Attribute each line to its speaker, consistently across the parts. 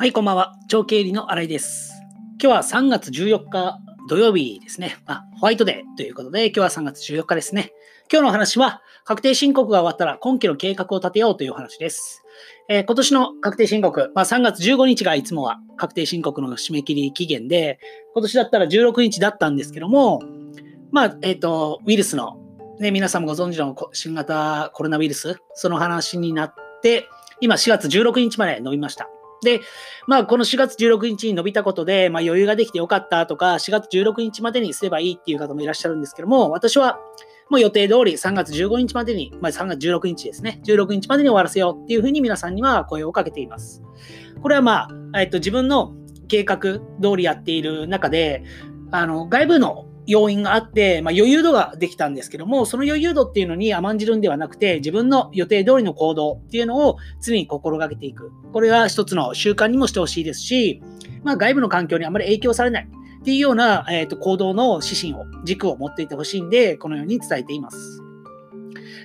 Speaker 1: はい、こんばんは。長経理の新井です。今日は3月14日土曜日ですね。まあ、ホワイトデーということで、今日は3月14日ですね。今日のお話は、確定申告が終わったら今期の計画を立てようという話です。えー今年の確定申告、まあ、3月15日がいつもは確定申告の締め切り期限で、今年だったら16日だったんですけども、まあ、えっ、と、ウイルスの、ね、皆さんもご存知の新型コロナウイルス、その話になって、今4月16日まで伸びました。で、まあ、この4月16日に伸びたことで、まあ、余裕ができてよかったとか、4月16日までにすればいいっていう方もいらっしゃるんですけども、私はもう予定通り3月15日までに、まあ、3月16日ですね、16日までに終わらせようっていうふうに皆さんには声をかけています。これはまあ、えっと、自分の計画通りやっている中で、あの、外部の要因があって、まあ、余裕度ができたんですけども、その余裕度っていうのに甘んじるんではなくて、自分の予定通りの行動っていうのを常に心がけていく。これは一つの習慣にもしてほしいですし、まあ、外部の環境にあまり影響されないっていうような、えー、と行動の指針を、軸を持っていてほしいんで、このように伝えています。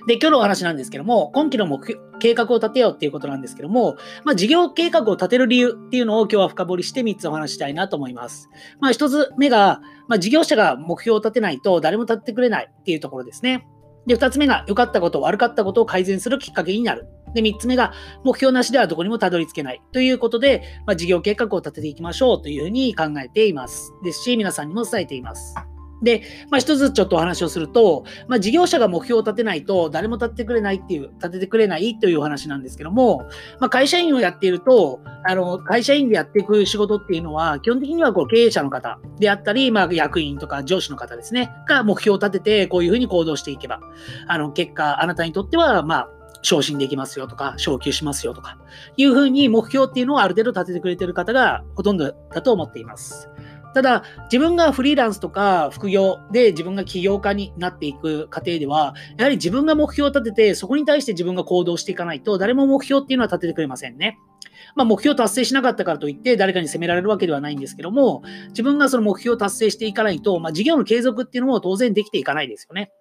Speaker 1: で、今日のお話なんですけども、今期の目標、計画を立てようっていうことなんですけども、まあ、事業計画を立てる理由っていうのを今日は深掘りして3つお話したいなと思います。まあ、1つ目が、まあ、事業者が目標を立てないと誰も立ってくれないっていうところですね。で、2つ目が、良かったこと、悪かったことを改善するきっかけになる。で、3つ目が、目標なしではどこにもたどり着けない。ということで、まあ、事業計画を立てていきましょうというふうに考えています。ですし、皆さんにも伝えています。で、まあ、一つちょっとお話をすると、まあ、事業者が目標を立てないと誰も立ってくれないっていう、立ててくれないというお話なんですけども、まあ、会社員をやっていると、あの、会社員でやっていく仕事っていうのは、基本的にはこう経営者の方であったり、まあ、役員とか上司の方ですね、が目標を立てて、こういうふうに行動していけば、あの、結果、あなたにとっては、まあ、昇進できますよとか、昇給しますよとか、いうふうに目標っていうのをある程度立ててくれてる方がほとんどだと思っています。ただ、自分がフリーランスとか副業で自分が起業家になっていく過程では、やはり自分が目標を立てて、そこに対して自分が行動していかないと、誰も目標っていうのは立ててくれませんね。まあ、目標を達成しなかったからといって、誰かに責められるわけではないんですけども、自分がその目標を達成していかないと、まあ、事業の継続っていうのも当然できていかないですよね。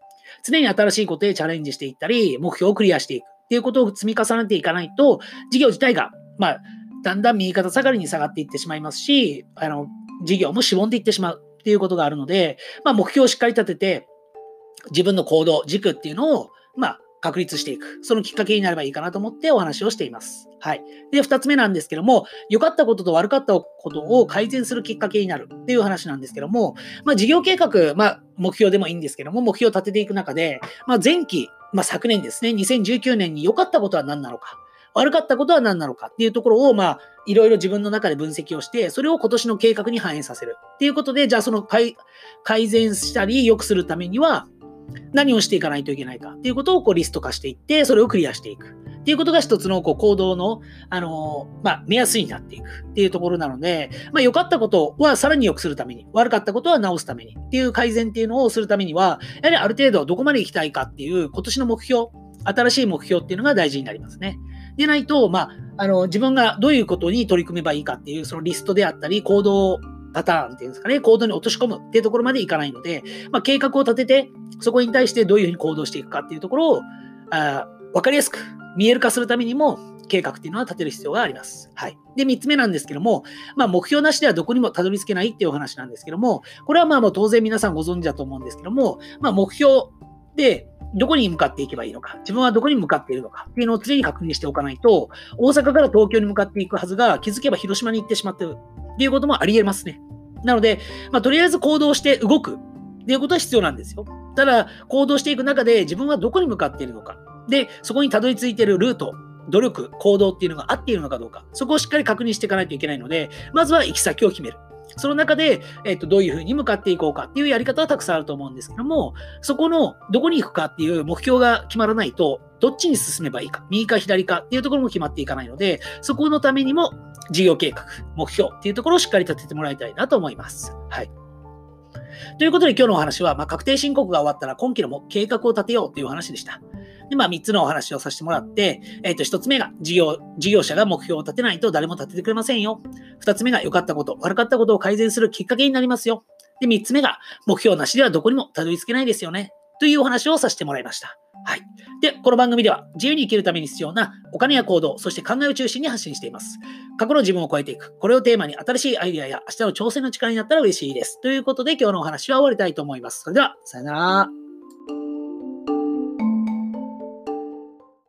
Speaker 1: 常に新しいことへチャレンジしていったり、目標をクリアしていくっていうことを積み重ねていかないと、事業自体が、まあ、だんだん右肩下がりに下がっていってしまいますし、あの、事業もしぼんでいってしまうっていうことがあるので、まあ、目標をしっかり立てて、自分の行動、軸っていうのを、まあ、確立していく。そのきっかけになればいいかなと思ってお話をしています。はい。で、二つ目なんですけども、良かったことと悪かったことを改善するきっかけになるっていう話なんですけども、まあ、事業計画、まあ、目標でもいいんですけども、目標を立てていく中で、まあ、前期、まあ、昨年ですね、2019年に良かったことは何なのか。悪かったことは何なのかっていうところを、まあ、いろいろ自分の中で分析をして、それを今年の計画に反映させる。っていうことで、じゃあその改善したり良くするためには、何をしていかないといけないかっていうことをこうリスト化していって、それをクリアしていく。っていうことが一つのこう行動の、あのーまあ、目安になっていくっていうところなので、まあ、良かったことはさらに良くするために、悪かったことは直すためにっていう改善っていうのをするためには、やはりある程度どこまで行きたいかっていう今年の目標、新しい目標っていうのが大事になりますね。でないと、まあ、あの、自分がどういうことに取り組めばいいかっていう、そのリストであったり、行動パターンっていうんですかね、行動に落とし込むっていうところまでいかないので、まあ、計画を立てて、そこに対してどういうふうに行動していくかっていうところを、あ分かりやすく見える化するためにも、計画っていうのは立てる必要があります。はい。で、三つ目なんですけども、まあ、目標なしではどこにもたどり着けないっていうお話なんですけども、これはまあ当然皆さんご存知だと思うんですけども、まあ、目標でどこに向かっていけばいいのか、自分はどこに向かっているのかっていうのを常に確認しておかないと、大阪から東京に向かっていくはずが気づけば広島に行ってしまってるっていうこともあり得ますね。なので、まあ、とりあえず行動して動くっていうことは必要なんですよ。ただ、行動していく中で自分はどこに向かっているのか。で、そこにたどり着いているルート、努力、行動っていうのが合っているのかどうか。そこをしっかり確認していかないといけないので、まずは行き先を決める。その中で、えっとどういうふうに向かっていこうかっていうやり方はたくさんあると思うんですけども、そこのどこに行くかっていう目標が決まらないと、どっちに進めばいいか、右か左かっていうところも決まっていかないので、そこのためにも事業計画、目標っていうところをしっかり立ててもらいたいなと思います。はい。ということで今日のお話は、まあ、確定申告が終わったら今期のも計画を立てようという話でした。で、まあ、3つのお話をさせてもらって、えっ、と、1つ目が事業、事業者が目標を立てないと誰も立ててくれませんよ。2つ目が良かったこと、悪かったことを改善するきっかけになりますよ。で、3つ目が目標なしではどこにもたどり着けないですよね。というお話をさせてもらいました。はい。で、この番組では自由に生きるために必要なお金や行動、そして考えを中心に発信しています。過去の自分を超えていく。これをテーマに新しいアイデアや明日の挑戦の力になったら嬉しいです。ということで今日のお話は終わりたいと思います。それでは、さよなら。